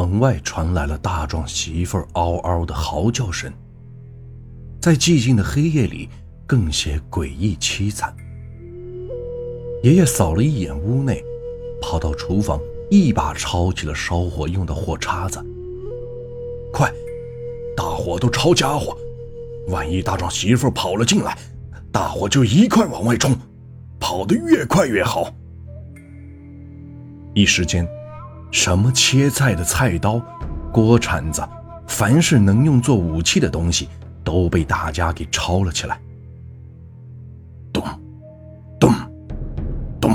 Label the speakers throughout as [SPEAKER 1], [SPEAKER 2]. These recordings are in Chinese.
[SPEAKER 1] 门外传来了大壮媳妇嗷嗷的嚎叫声，在寂静的黑夜里更显诡异凄惨。爷爷扫了一眼屋内，跑到厨房，一把抄起了烧火用的火叉子。快，大伙都抄家伙，万一大壮媳妇跑了进来，大伙就一块往外冲，跑得越快越好。一时间，什么切菜的菜刀、锅铲子，凡是能用作武器的东西，都被大家给抄了起来。咚，咚，咚，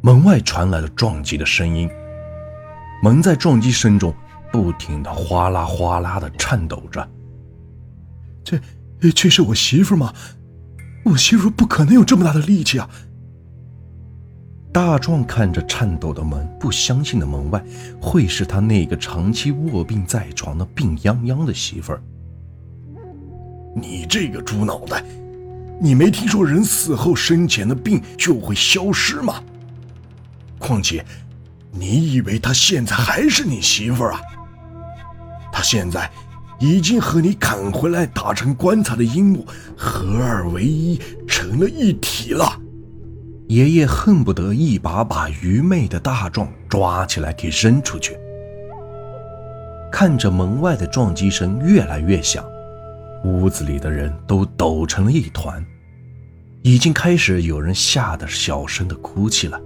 [SPEAKER 1] 门外传来了撞击的声音。门在撞击声中不停的哗啦哗啦的颤抖着。
[SPEAKER 2] 这，这是我媳妇吗？我媳妇不可能有这么大的力气啊！
[SPEAKER 1] 大壮看着颤抖的门，不相信的门外会是他那个长期卧病在床的病殃殃的媳妇儿。
[SPEAKER 2] 你这个猪脑袋，你没听说人死后生前的病就会消失吗？况且，你以为她现在还是你媳妇儿啊？她现在已经和你砍回来打成棺材的樱木合二为一，成了一体了。
[SPEAKER 1] 爷爷恨不得一把把愚昧的大壮抓起来给扔出去。看着门外的撞击声越来越响，屋子里的人都抖成了一团，已经开始有人吓得小声的哭泣了。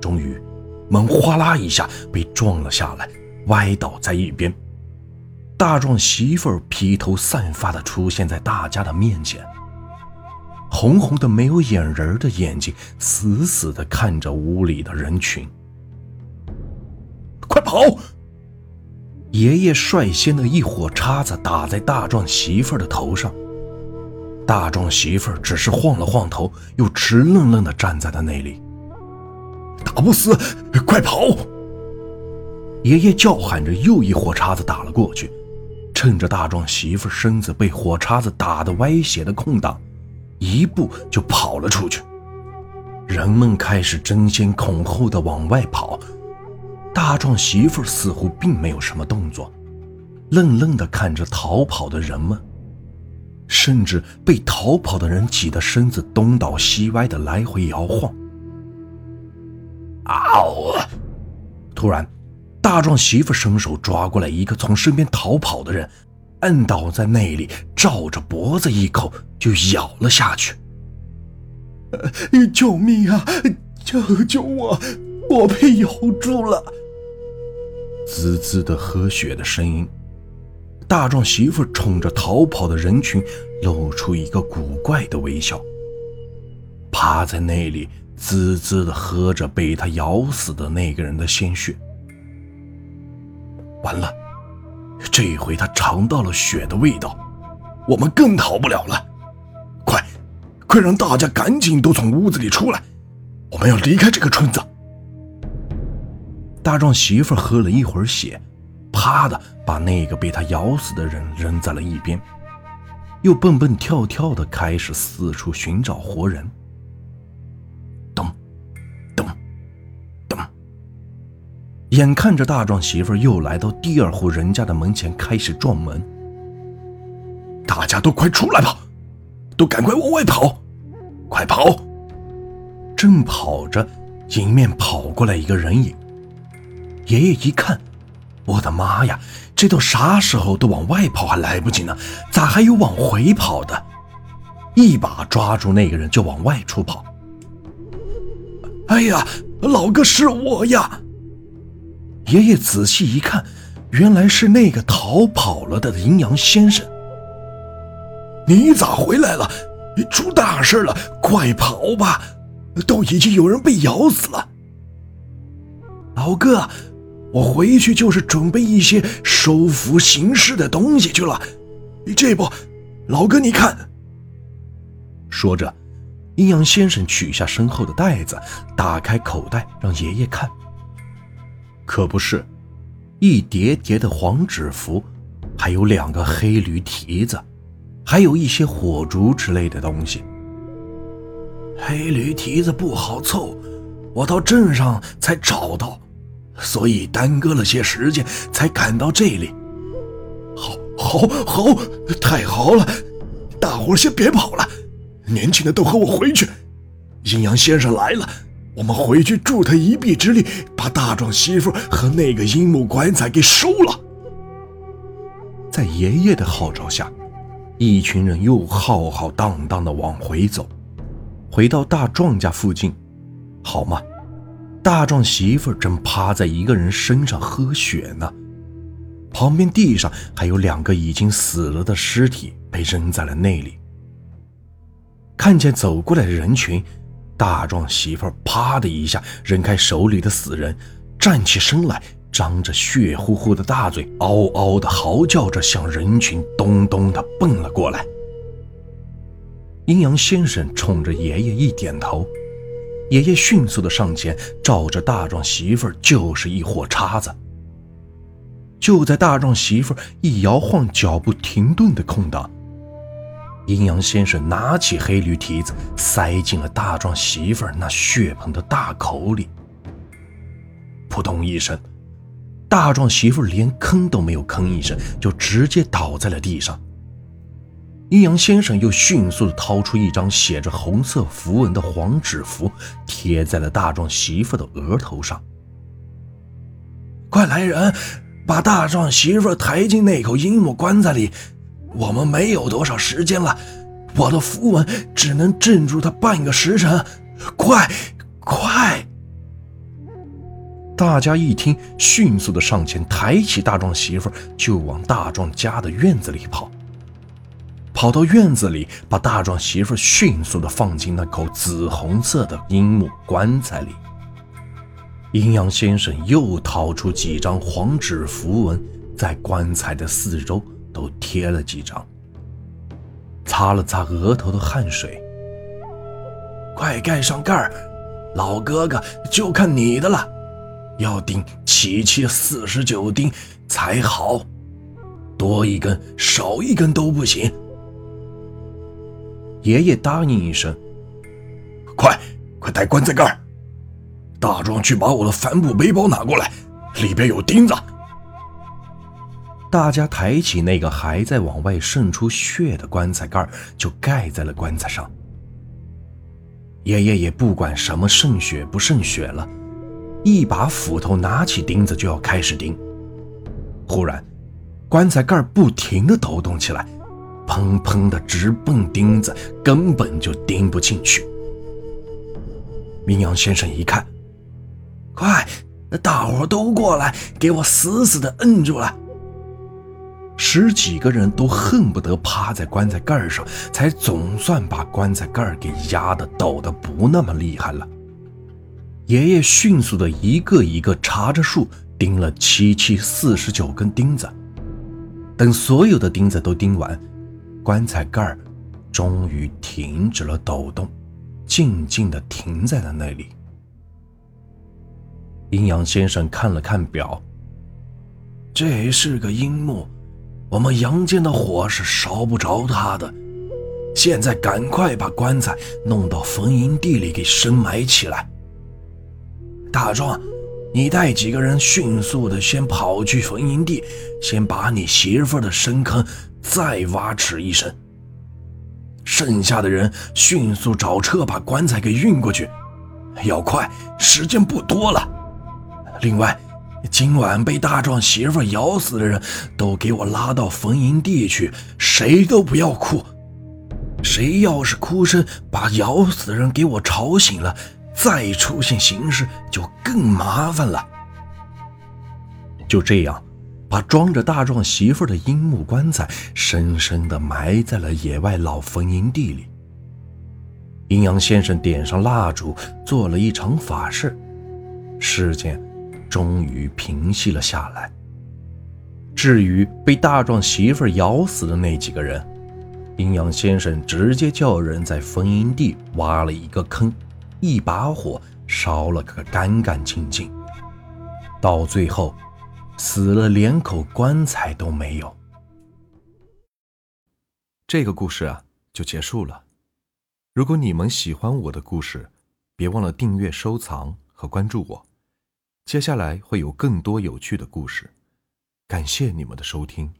[SPEAKER 1] 终于，门哗啦一下被撞了下来，歪倒在一边。大壮媳妇儿披头散发的出现在大家的面前。红红的、没有眼仁的眼睛，死死地看着屋里的人群。
[SPEAKER 2] 快跑！
[SPEAKER 1] 爷爷率先的一火叉子打在大壮媳妇儿的头上。大壮媳妇儿只是晃了晃头，又直愣愣地站在了那里。
[SPEAKER 2] 打不死，快跑！
[SPEAKER 1] 爷爷叫喊着，又一火叉子打了过去，趁着大壮媳妇身子被火叉子打得歪斜的空档。一步就跑了出去，人们开始争先恐后的往外跑。大壮媳妇似乎并没有什么动作，愣愣地看着逃跑的人们，甚至被逃跑的人挤得身子东倒西歪的来回摇晃。嗷！突然，大壮媳妇伸手抓过来一个从身边逃跑的人。摁倒在那里，照着脖子一口就咬了下去。
[SPEAKER 2] 救命啊！救救我！我被咬住了！
[SPEAKER 1] 滋滋的喝血的声音。大壮媳妇冲着逃跑的人群露出一个古怪的微笑，趴在那里滋滋的喝着被他咬死的那个人的鲜血。完了。这回他尝到了血的味道，
[SPEAKER 2] 我们更逃不了了。快，快让大家赶紧都从屋子里出来，我们要离开这个村子。
[SPEAKER 1] 大壮媳妇喝了一会儿血，啪的把那个被他咬死的人扔在了一边，又蹦蹦跳跳的开始四处寻找活人。眼看着大壮媳妇又来到第二户人家的门前，开始撞门。
[SPEAKER 2] 大家都快出来吧，都赶快往外跑，快跑！
[SPEAKER 1] 正跑着，迎面跑过来一个人影。爷爷一看，我的妈呀，这都啥时候？都往外跑还来不及呢，咋还有往回跑的？一把抓住那个人就往外出跑。
[SPEAKER 2] 哎呀，老哥是我呀！
[SPEAKER 1] 爷爷仔细一看，原来是那个逃跑了的阴阳先生。
[SPEAKER 2] 你咋回来了？出大事了！快跑吧！都已经有人被咬死了。
[SPEAKER 1] 老哥，我回去就是准备一些收服行尸的东西去了。
[SPEAKER 2] 这不，老哥你看。
[SPEAKER 1] 说着，阴阳先生取下身后的袋子，打开口袋让爷爷看。可不是，一叠叠的黄纸符，还有两个黑驴蹄子，还有一些火烛之类的东西。黑驴蹄子不好凑，我到镇上才找到。
[SPEAKER 2] 所以耽搁了些时间才赶到这里。好，好，好，太好了！大伙先别跑了，年轻的都和我回去。阴阳先生来了，我们回去助他一臂之力，大壮媳妇和那个阴木棺材给收了。
[SPEAKER 1] 在爷爷的号召下，一群人又浩浩荡荡的往回走，回到大壮家附近，好吗？大壮媳妇正趴在一个人身上喝血呢。旁边地上还有两个已经死了的尸体被扔在了那里。看见走过来的人群，大壮媳妇啪的一下扔开手里的死人，站起身来，张着血乎乎的大嘴，嗷嗷的嚎叫着，向人群咚咚的蹦了过来。阴阳先生冲着爷爷一点头，爷爷迅速的上前，照着大壮媳妇就是一火叉子。就在大壮媳妇一摇晃脚步停顿的空档，阴阳先生拿起黑驴蹄子，塞进了大壮媳妇那血盆的大口里。扑通一声，大壮媳妇连吭都没有吭一声，就直接倒在了地上。阴阳先生又迅速地掏出一张写着红色符文的黄纸符，贴在了大壮媳妇的额头上。
[SPEAKER 2] 快来人！把大壮媳妇抬进那口阴木棺材里，我们没有多少时间了。我的符文只能镇住他半个时辰，快，快！
[SPEAKER 1] 大家一听，迅速的上前抬起大壮媳妇，就往大壮家的院子里跑。跑到院子里，把大壮媳妇迅速的放进那口紫红色的阴木棺材里。阴阳先生又掏出几张黄纸符文，在棺材的四周都贴了几张，擦了擦额头的汗水。
[SPEAKER 2] 快盖上盖儿，老哥哥就看你的了，要钉七七四十九钉才好，多一根少一根都不行。
[SPEAKER 1] 爷爷答应一声：“
[SPEAKER 2] 快，快带棺材盖儿。”大壮去把我的帆布背包拿过来，里边有钉子。
[SPEAKER 1] 大家抬起那个还在往外渗出血的棺材盖，就盖在了棺材上。爷爷也不管什么渗血不渗血了，一把斧头拿起钉子就要开始钉。忽然，棺材盖不停地抖动起来，砰砰的直蹦钉子，根本就钉不进去。明阳先生一看。
[SPEAKER 2] 快！大伙都过来，给我死死的摁住了！
[SPEAKER 1] 十几个人都恨不得趴在棺材盖上，才总算把棺材盖给压得抖得不那么厉害了。爷爷迅速的一个一个查着数，钉了七七四十九根钉子。等所有的钉子都钉完，棺材盖终于停止了抖动，静静的停在了那里。阴阳先生看了看表，
[SPEAKER 2] 这是个阴木，我们阳间的火是烧不着他的。现在赶快把棺材弄到坟营地里给深埋起来。大壮，你带几个人迅速的先跑去坟营地，先把你媳妇的深坑再挖尺一深。剩下的人迅速找车把棺材给运过去，要快，时间不多了。另外，今晚被大壮媳妇咬死的人都给我拉到坟营地去，谁都不要哭。谁要是哭声把咬死的人给我吵醒了，再出现形式就更麻烦了。
[SPEAKER 1] 就这样，把装着大壮媳妇的阴木棺材深深地埋在了野外老坟营地里。阴阳先生点上蜡烛，做了一场法事，事件。终于平息了下来。至于被大壮媳妇咬死的那几个人，阴阳先生直接叫人在坟营地挖了一个坑，一把火烧了个干干净净。到最后，死了连口棺材都没有。这个故事啊，就结束了。如果你们喜欢我的故事，别忘了订阅、收藏和关注我。接下来会有更多有趣的故事，感谢你们的收听。